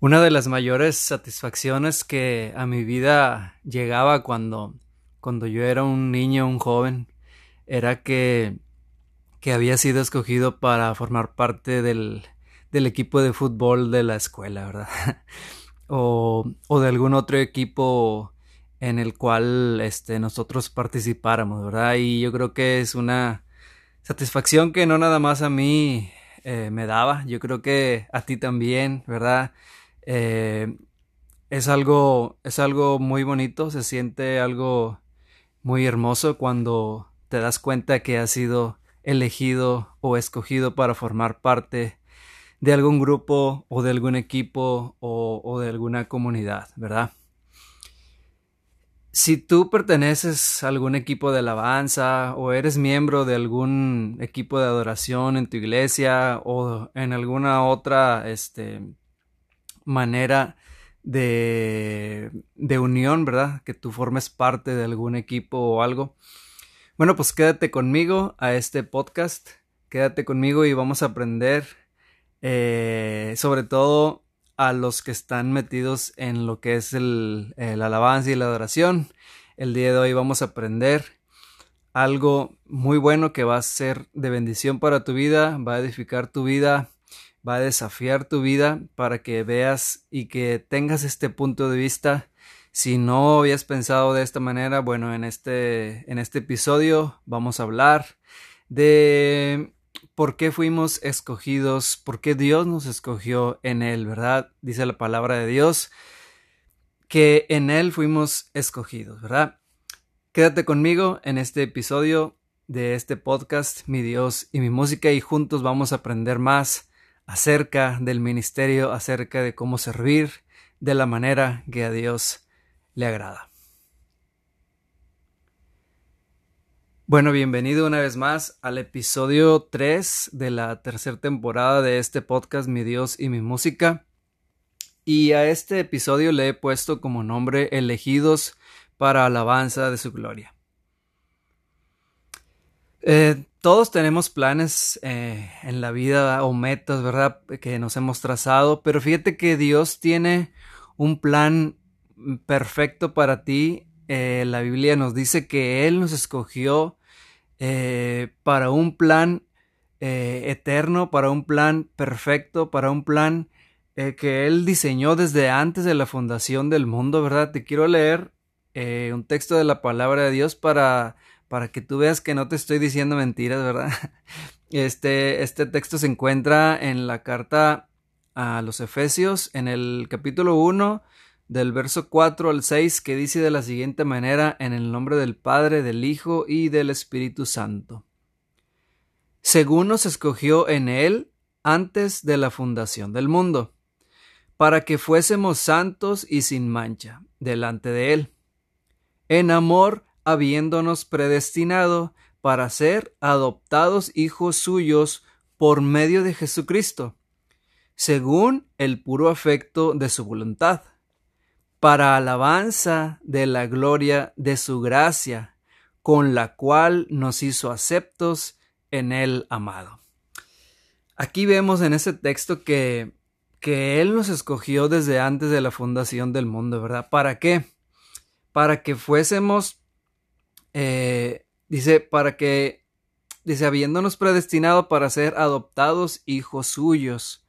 Una de las mayores satisfacciones que a mi vida llegaba cuando, cuando yo era un niño, un joven, era que, que había sido escogido para formar parte del, del equipo de fútbol de la escuela, ¿verdad? o, o, de algún otro equipo en el cual este, nosotros participáramos, ¿verdad? Y yo creo que es una satisfacción que no nada más a mí eh, me daba, yo creo que a ti también, ¿verdad? Eh, es algo, es algo muy bonito, se siente algo muy hermoso cuando te das cuenta que has sido elegido o escogido para formar parte de algún grupo o de algún equipo o, o de alguna comunidad, ¿verdad? Si tú perteneces a algún equipo de alabanza o eres miembro de algún equipo de adoración en tu iglesia o en alguna otra este, manera de, de unión, ¿verdad? Que tú formes parte de algún equipo o algo. Bueno, pues quédate conmigo a este podcast, quédate conmigo y vamos a aprender eh, sobre todo a los que están metidos en lo que es el, el alabanza y la adoración. El día de hoy vamos a aprender algo muy bueno que va a ser de bendición para tu vida, va a edificar tu vida va a desafiar tu vida para que veas y que tengas este punto de vista. Si no habías pensado de esta manera, bueno, en este, en este episodio vamos a hablar de por qué fuimos escogidos, por qué Dios nos escogió en Él, ¿verdad? Dice la palabra de Dios que en Él fuimos escogidos, ¿verdad? Quédate conmigo en este episodio de este podcast, Mi Dios y mi música, y juntos vamos a aprender más acerca del ministerio, acerca de cómo servir de la manera que a Dios le agrada. Bueno, bienvenido una vez más al episodio 3 de la tercera temporada de este podcast Mi Dios y mi música. Y a este episodio le he puesto como nombre Elegidos para alabanza de su gloria. Eh, todos tenemos planes eh, en la vida o metas, ¿verdad? Que nos hemos trazado, pero fíjate que Dios tiene un plan perfecto para ti. Eh, la Biblia nos dice que Él nos escogió para un plan eterno, para un plan perfecto, para un plan que Él diseñó desde antes de la fundación del mundo, ¿verdad? Te quiero leer un texto de la palabra de Dios para para que tú veas que no te estoy diciendo mentiras, ¿verdad? Este, este texto se encuentra en la carta a los Efesios, en el capítulo 1, del verso 4 al 6, que dice de la siguiente manera, en el nombre del Padre, del Hijo y del Espíritu Santo. Según nos escogió en Él antes de la fundación del mundo, para que fuésemos santos y sin mancha delante de Él. En amor, habiéndonos predestinado para ser adoptados hijos suyos por medio de Jesucristo, según el puro afecto de su voluntad, para alabanza de la gloria de su gracia, con la cual nos hizo aceptos en el amado. Aquí vemos en ese texto que, que Él nos escogió desde antes de la fundación del mundo, ¿verdad? ¿Para qué? Para que fuésemos eh, dice, para que, dice, habiéndonos predestinado para ser adoptados hijos suyos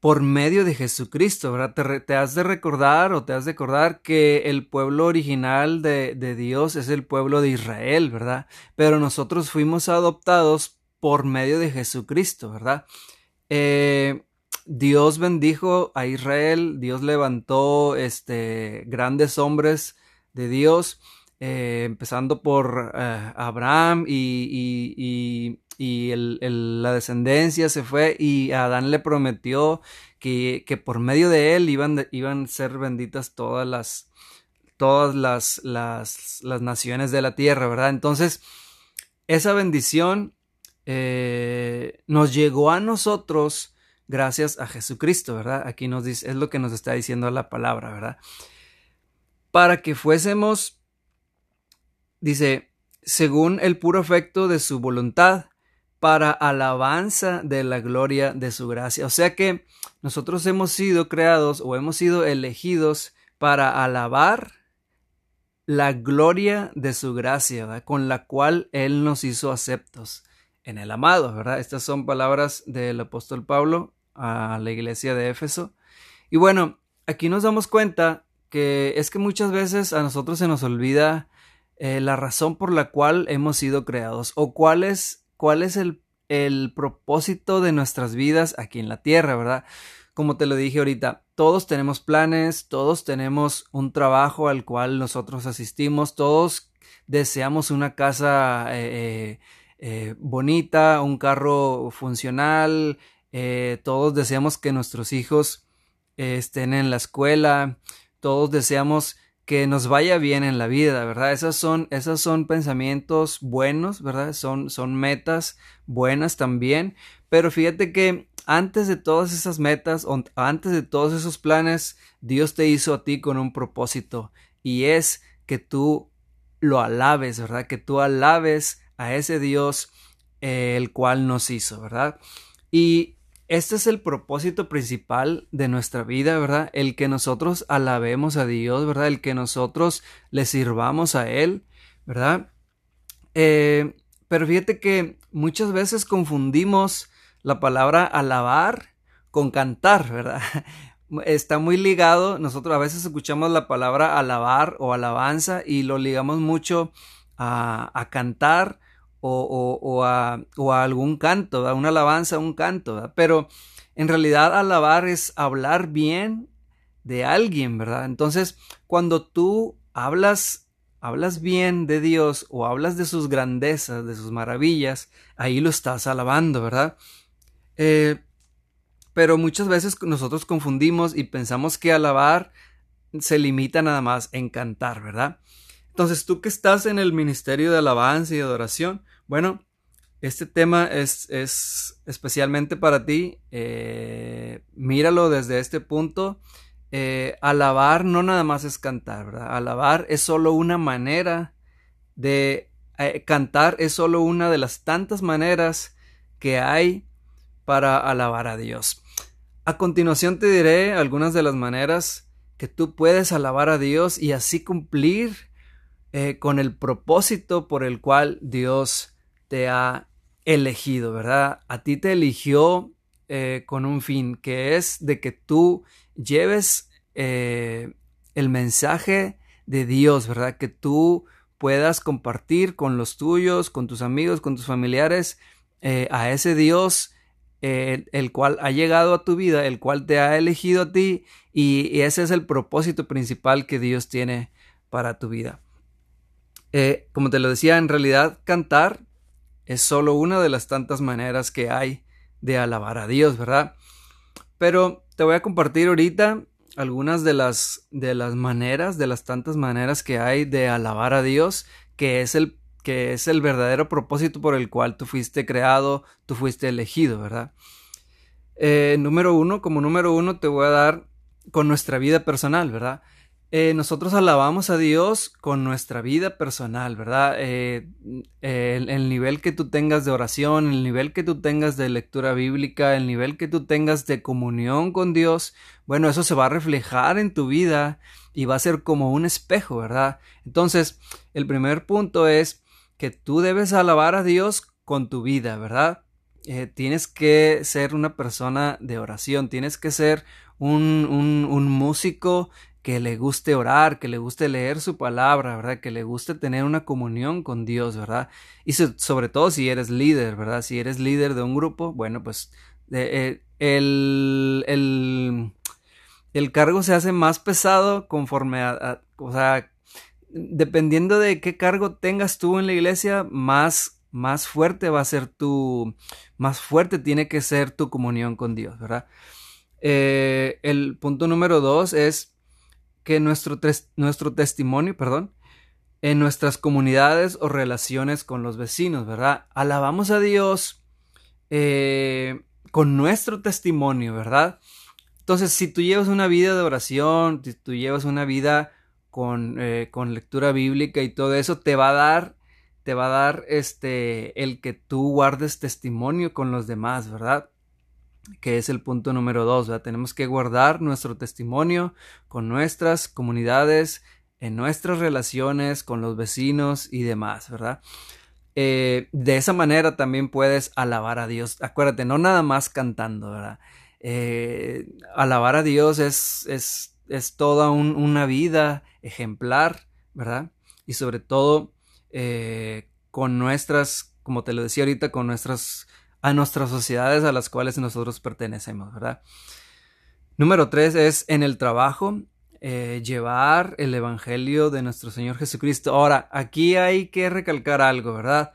por medio de Jesucristo, ¿verdad? Te, has de recordar o te has de recordar que el pueblo original de, de Dios es el pueblo de Israel, ¿verdad? Pero nosotros fuimos adoptados por medio de Jesucristo, ¿verdad? Eh, Dios bendijo a Israel, Dios levantó este grandes hombres de Dios eh, empezando por eh, Abraham y, la descendencia se fue y Adán le prometió que, por medio de él iban, iban a ser benditas todas las todas las, las, naciones de la tierra, ¿verdad? Entonces, esa bendición eh, nos llegó a nosotros gracias a Jesucristo, ¿verdad? Aquí nos dice, es lo que nos está diciendo la palabra, ¿verdad? Para que fuésemos Dice, según el puro efecto de su voluntad, para alabanza de la gloria de su gracia. O sea que nosotros hemos sido creados o hemos sido elegidos para alabar la gloria de su gracia, con la cual Él nos hizo aceptos en el amado, ¿verdad? Estas son palabras del apóstol Pablo a la iglesia de Éfeso. Y bueno, aquí nos damos cuenta que es que muchas veces a nosotros se nos olvida eh, la razón por la cual hemos sido creados o cuál es, cuál es el, el propósito de nuestras vidas aquí en la tierra, ¿verdad? Como te lo dije ahorita, todos tenemos planes, todos tenemos un trabajo al cual nosotros asistimos, todos deseamos una casa eh, eh, bonita, un carro funcional, todos deseamos que nuestros hijos estén en la escuela, todos deseamos que nos vaya bien en la vida, ¿verdad? Esas son, esos son pensamientos buenos, ¿verdad? Son, son metas buenas también, pero fíjate que antes de todas esas metas, antes de todos esos planes, Dios te hizo a ti con un propósito y es que tú lo alabes, ¿verdad? Que tú alabes a ese Dios eh, el cual nos hizo, ¿verdad? Y este es el propósito principal de nuestra vida, ¿verdad? El que nosotros alabemos a Dios, ¿verdad? El que nosotros le sirvamos a Él, ¿verdad? Eh, pero fíjate que muchas veces confundimos la palabra alabar con cantar, ¿verdad? Está muy ligado, nosotros a veces escuchamos la palabra alabar o alabanza y lo ligamos mucho a, a cantar o, a, algún canto, a una alabanza, un canto, pero en realidad alabar es hablar bien de alguien, ¿verdad? Entonces, cuando tú hablas, hablas bien de Dios o hablas de sus grandezas, de sus maravillas, ahí lo estás alabando, ¿verdad? Eh, pero muchas veces nosotros confundimos y pensamos que alabar se limita nada más en cantar, ¿verdad? Entonces, tú que estás en el ministerio de alabanza y adoración, bueno, este tema es, es especialmente para ti. Eh, míralo desde este punto. Eh, alabar no nada más es cantar, ¿verdad? Alabar es solo una manera de eh, cantar, es solo una de las tantas maneras que hay para alabar a Dios. A continuación te diré algunas de las maneras que tú puedes alabar a Dios y así cumplir con el propósito por el cual Dios te ha elegido, ¿verdad? A ti te eligió eh, con un fin, que es de que tú lleves eh, el mensaje de Dios, ¿verdad? Que tú puedas compartir con los tuyos, con tus amigos, con tus familiares, eh, a ese Dios el cual ha llegado a tu vida, el cual te ha elegido a ti, y, ese es el propósito principal que Dios tiene para tu vida. Como te lo decía, en realidad cantar es solo una de las tantas maneras que hay de alabar a Dios, ¿verdad? Pero te voy a compartir ahorita algunas de las, de las maneras, de las tantas maneras que hay de alabar a Dios, que es el, que es el verdadero propósito por el cual tú fuiste creado, tú fuiste elegido, ¿verdad? Eh, número uno, como número uno te voy a dar con nuestra vida personal, ¿verdad? Eh, nosotros alabamos a Dios con nuestra vida personal, ¿verdad? Eh, el, nivel que tú tengas de oración, el nivel que tú tengas de lectura bíblica, el nivel que tú tengas de comunión con Dios, bueno, eso se va a reflejar en tu vida y va a ser como un espejo, ¿verdad? Entonces, el primer punto es que tú debes alabar a Dios con tu vida, ¿verdad? Eh, tienes que ser una persona de oración, tienes que ser un, un, un músico que le guste orar, que le guste leer su palabra, ¿verdad? Que le guste tener una comunión con Dios, ¿verdad? Y sobre todo si eres líder, ¿verdad? Si eres líder de un grupo, bueno, pues eh, el, el, el, cargo se hace más pesado conforme a, o sea, dependiendo de qué cargo tengas tú en la iglesia, más, más fuerte va a ser tu, más fuerte tiene que ser tu comunión con Dios, ¿verdad? Eh, el punto número dos es que nuestro, nuestro testimonio, perdón, en nuestras comunidades o relaciones con los vecinos, ¿verdad? Alabamos a Dios eh, con nuestro testimonio, ¿verdad? Entonces, si tú llevas una vida de oración, si tú llevas una vida con, eh, con lectura bíblica y todo eso, te va a dar te va a dar este el que tú guardes testimonio con los demás, ¿verdad? Que es el punto número dos, ¿verdad? Tenemos que guardar nuestro testimonio con nuestras comunidades, en nuestras relaciones con los vecinos y demás, ¿verdad? Eh, de esa manera también puedes alabar a Dios. Acuérdate, no nada más cantando, ¿verdad? Eh, alabar a Dios es, es, es toda una vida ejemplar, ¿verdad? Y sobre todo eh, con nuestras, como te lo decía ahorita, con nuestras, a nuestras sociedades a las cuales nosotros pertenecemos, ¿verdad? Número tres es en el trabajo, eh, llevar el Evangelio de nuestro Señor Jesucristo. Ahora, aquí hay que recalcar algo, ¿verdad?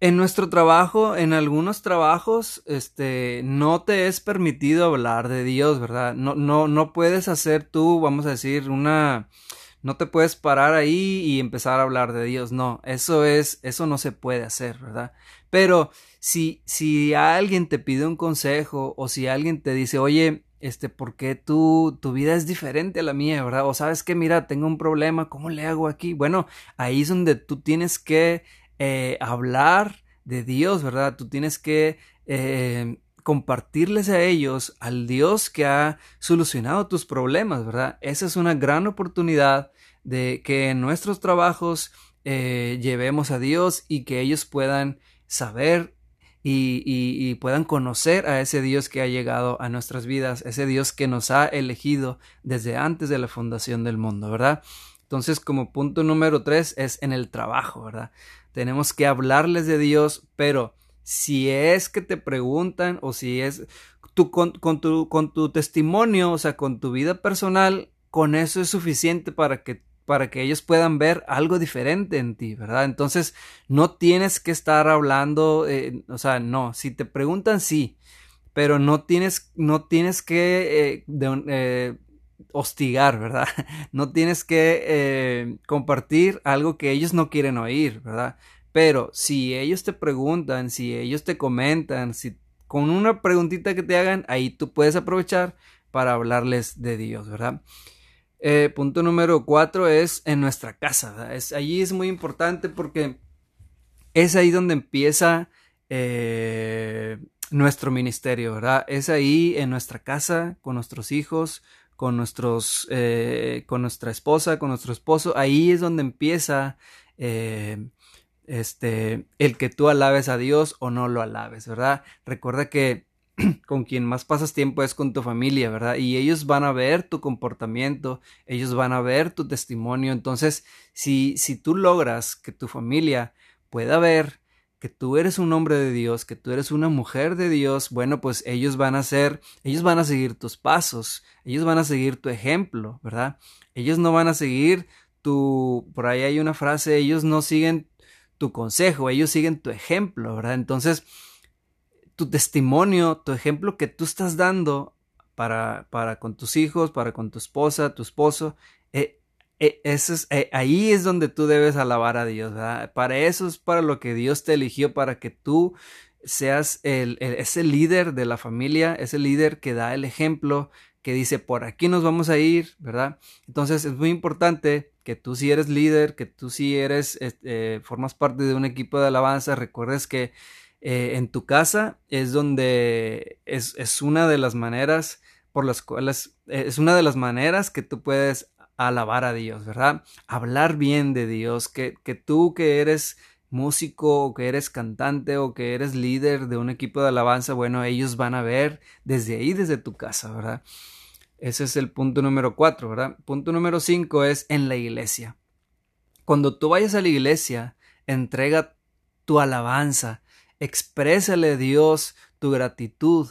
En nuestro trabajo, en algunos trabajos, este, no te es permitido hablar de Dios, ¿verdad? No, no, no puedes hacer tú, vamos a decir, una, no te puedes parar ahí y empezar a hablar de Dios, no, eso es, eso no se puede hacer, ¿verdad? Pero si, si alguien te pide un consejo o si alguien te dice, oye, este, ¿por qué tu, tu vida es diferente a la mía, verdad? O sabes que, mira, tengo un problema, ¿cómo le hago aquí? Bueno, ahí es donde tú tienes que eh, hablar de Dios, ¿verdad? Tú tienes que eh, compartirles a ellos al Dios que ha solucionado tus problemas, ¿verdad? Esa es una gran oportunidad de que en nuestros trabajos eh, llevemos a Dios y que ellos puedan saber y, y, puedan conocer a ese Dios que ha llegado a nuestras vidas, ese Dios que nos ha elegido desde antes de la fundación del mundo, ¿verdad? Entonces, como punto número tres es en el trabajo, ¿verdad? tenemos que hablarles de Dios, pero si es que te preguntan o si es tu, con, tu, con tu testimonio, o sea, con tu vida personal, con eso es suficiente para que para que ellos puedan ver algo diferente en ti, ¿verdad? Entonces, no tienes que estar hablando, eh, o sea, no, si te preguntan, sí, pero no tienes, no tienes que eh, eh, hostigar, ¿verdad? No tienes que compartir algo que ellos no quieren oír, ¿verdad? Pero si ellos te preguntan, si ellos te comentan, si con una preguntita que te hagan, ahí tú puedes aprovechar para hablarles de Dios, ¿verdad? Eh, punto número cuatro es en nuestra casa. Es, allí es muy importante porque es ahí donde empieza eh, nuestro ministerio, ¿verdad? Es ahí en nuestra casa, con nuestros hijos, con nuestros, eh, con nuestra esposa, con nuestro esposo, ahí es donde empieza este, el que tú alabes a Dios o no lo alabes, ¿verdad? Recuerda que con quien más pasas tiempo es con tu familia, ¿verdad? Y ellos van a ver tu comportamiento, ellos van a ver tu testimonio. Entonces, si, si tú logras que tu familia pueda ver que tú eres un hombre de Dios, que tú eres una mujer de Dios, bueno, pues ellos van a ser, ellos van a seguir tus pasos, ellos van a seguir tu ejemplo, ¿verdad? Ellos no van a seguir tu, por ahí hay una frase, ellos no siguen tu consejo, ellos siguen tu ejemplo, ¿verdad? Entonces, tu testimonio, tu ejemplo que tú estás dando para, para con tus hijos, para con tu esposa, tu esposo, eh, e, eso es, eh, ahí es donde tú debes alabar a Dios, ¿verdad? Para eso es para lo que Dios te eligió, para que tú seas el, ese líder de la familia, ese líder que da el ejemplo, que dice, por aquí nos vamos a ir, ¿verdad? Entonces es muy importante que tú si eres líder, que tú si eres, eh, formas parte de un equipo de alabanza, recuerdes que eh, en tu casa es donde es, es, una de las maneras por las cuales, es una de las maneras que tú puedes alabar a Dios, ¿verdad? Hablar bien de Dios, que, que tú que eres músico o que eres cantante o que eres líder de un equipo de alabanza, bueno, ellos van a ver desde ahí, desde tu casa, ¿verdad? Ese es el punto número cuatro, ¿verdad? Punto número cinco es en la iglesia. Cuando tú vayas a la iglesia, entrega tu alabanza, exprésale a Dios tu gratitud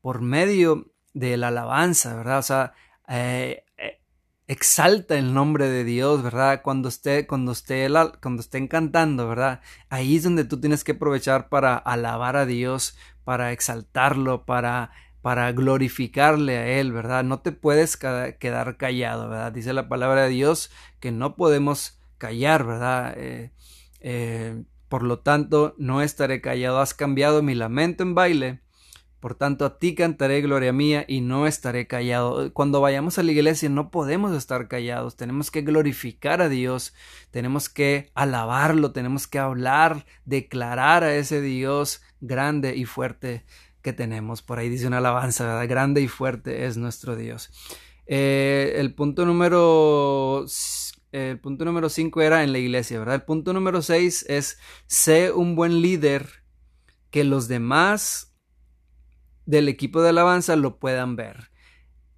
por medio de la alabanza, ¿verdad? O sea, eh, exalta el nombre de Dios, ¿verdad? Cuando esté, cuando esté, cuando estén cantando, ¿verdad? Ahí es donde tú tienes que aprovechar para alabar a Dios, para exaltarlo, para, para glorificarle a Él, ¿verdad? No te puedes quedar callado, ¿verdad? Dice la palabra de Dios que no podemos callar, ¿verdad? Eh, eh, por lo tanto, no estaré callado. Has cambiado mi lamento en baile Por tanto, a ti cantaré gloria mía y no estaré callado. Cuando vayamos a la iglesia no podemos estar callados, tenemos que glorificar a Dios, tenemos que alabarlo, tenemos que hablar, declarar a ese Dios grande y fuerte que tenemos. Por ahí dice una alabanza, ¿verdad? Grande y fuerte es nuestro Dios. Eh, el punto número el punto número 5 era en la iglesia, ¿verdad? El punto número 6 es sé un buen líder que los demás del equipo de alabanza lo puedan ver.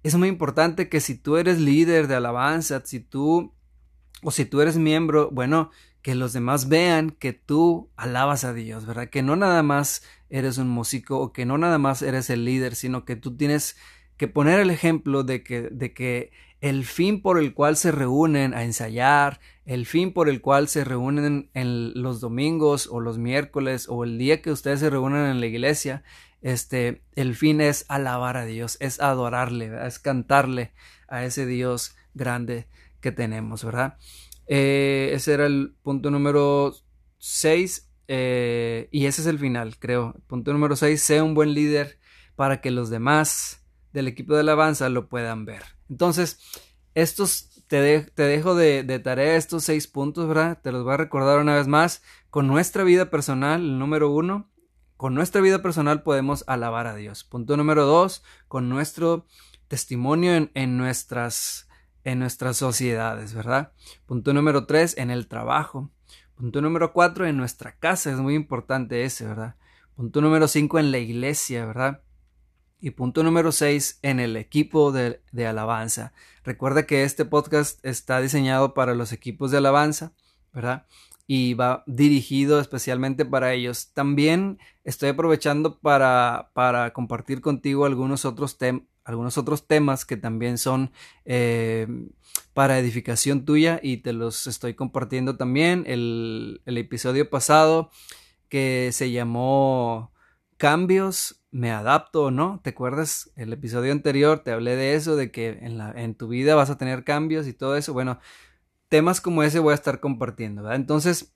Es muy importante que si tú eres líder de alabanza, si tú o si tú eres miembro, bueno, que los demás vean que tú alabas a Dios, ¿verdad? Que no nada más eres un músico o que no nada más eres el líder, sino que tú tienes que poner el ejemplo de que, de que el fin por el cual se reúnen a ensayar, el fin por el cual se reúnen en los domingos o los miércoles o el día que ustedes se reúnen en la iglesia, este, el fin es alabar a Dios, es adorarle, es cantarle a ese Dios grande que tenemos, ¿verdad? Eh, ese era el punto número 6 eh, y ese es el final, creo. Punto número 6, sea un buen líder para que los demás del equipo de alabanza lo puedan ver. Entonces, estos te, dejo de, tarea estos seis puntos, ¿verdad? Te los voy a recordar una vez más. Con nuestra vida personal, el número uno, con nuestra vida personal podemos alabar a Dios. Punto número dos, con nuestro testimonio en, nuestras, en nuestras sociedades, ¿verdad? Punto número tres, en el trabajo. Punto número cuatro, en nuestra casa, es muy importante ese, ¿verdad? Punto número cinco, en la iglesia, ¿verdad? Y punto número 6, en el equipo de, alabanza. Recuerda que este podcast está diseñado para los equipos de alabanza, ¿verdad? Y va dirigido especialmente para ellos. También estoy aprovechando para, para compartir contigo algunos otros, algunos otros temas que también son eh, para edificación tuya y te los estoy compartiendo también. El, el episodio pasado que se llamó Cambios me adapto o no. ¿Te acuerdas? El episodio anterior te hablé de eso, de que en, la, en tu vida vas a tener cambios y todo eso. Bueno, temas como ese voy a estar compartiendo, ¿verdad? Entonces,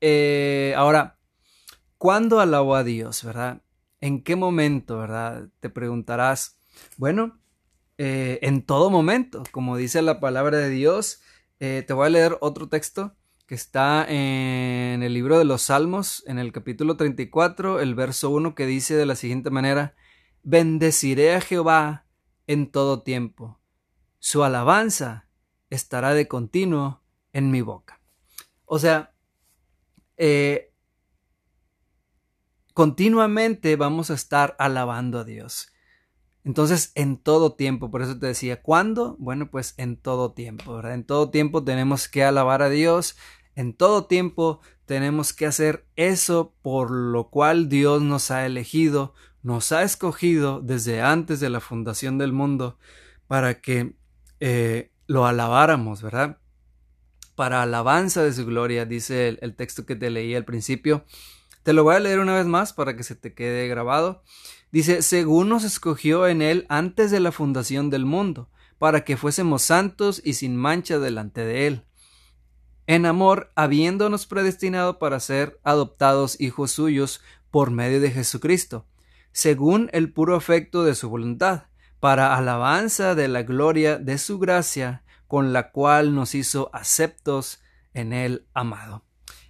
eh, ahora, ¿cuándo alabo a Dios, verdad? ¿En qué momento, verdad? Te preguntarás. Bueno, eh, en todo momento, como dice la palabra de Dios. Eh, te voy a leer otro texto que está en el libro de los Salmos, en el capítulo 34, el verso 1, que dice de la siguiente manera, Bendeciré a Jehová en todo tiempo, su alabanza estará de continuo en mi boca. O sea, eh, continuamente vamos a estar alabando a Dios. Entonces, en todo tiempo, por eso te decía, ¿cuándo? Bueno, pues en todo tiempo, ¿verdad? En todo tiempo tenemos que alabar a Dios, en todo tiempo tenemos que hacer eso por lo cual Dios nos ha elegido, nos ha escogido desde antes de la fundación del mundo para que eh, lo alabáramos, ¿verdad? Para alabanza de su gloria, dice el, el texto que te leí al principio. Te lo voy a leer una vez más para que se te quede grabado. Dice, según nos escogió en él antes de la fundación del mundo, para que fuésemos santos y sin mancha delante de él en amor, habiéndonos predestinado para ser adoptados hijos suyos por medio de Jesucristo, según el puro afecto de su voluntad, para alabanza de la gloria de su gracia, con la cual nos hizo aceptos en el amado.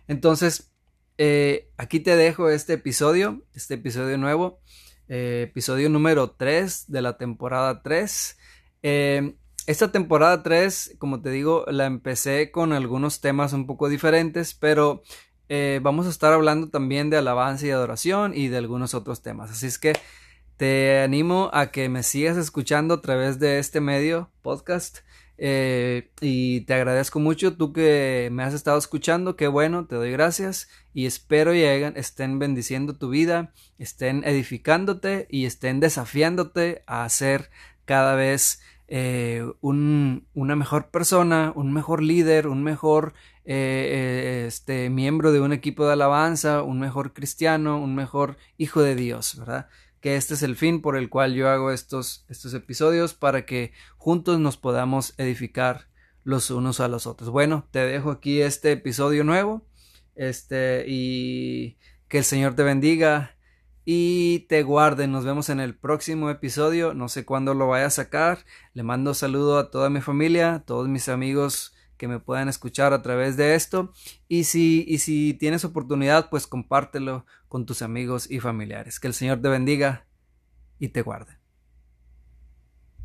Entonces, eh, aquí te dejo este episodio, este episodio nuevo, eh, episodio número 3 de la temporada 3. Esta temporada 3, como te digo, la empecé con algunos temas un poco diferentes, pero eh, vamos a estar hablando también de alabanza y adoración y de algunos otros temas. Así es que te animo a que me sigas escuchando a través de este medio podcast. Eh, y te agradezco mucho tú que me has estado escuchando, qué bueno, te doy gracias y espero y estén bendiciendo tu vida, estén edificándote y estén desafiándote a ser cada vez eh, una mejor persona, un mejor líder, un mejor eh, eh, este, miembro de un equipo de alabanza, un mejor cristiano, un mejor hijo de Dios, ¿verdad? Que este es el fin por el cual yo hago estos, estos episodios para que juntos nos podamos edificar los unos a los otros. Bueno, te dejo aquí este episodio nuevo. Este, y que el Señor te bendiga y te guarde. Nos vemos en el próximo episodio. No sé cuándo lo vaya a sacar. Le mando saludo a toda mi familia, a todos mis amigos que me puedan escuchar a través de esto. Y si, y si tienes oportunidad, pues compártelo con tus amigos y familiares. Que el Señor te bendiga y te guarde.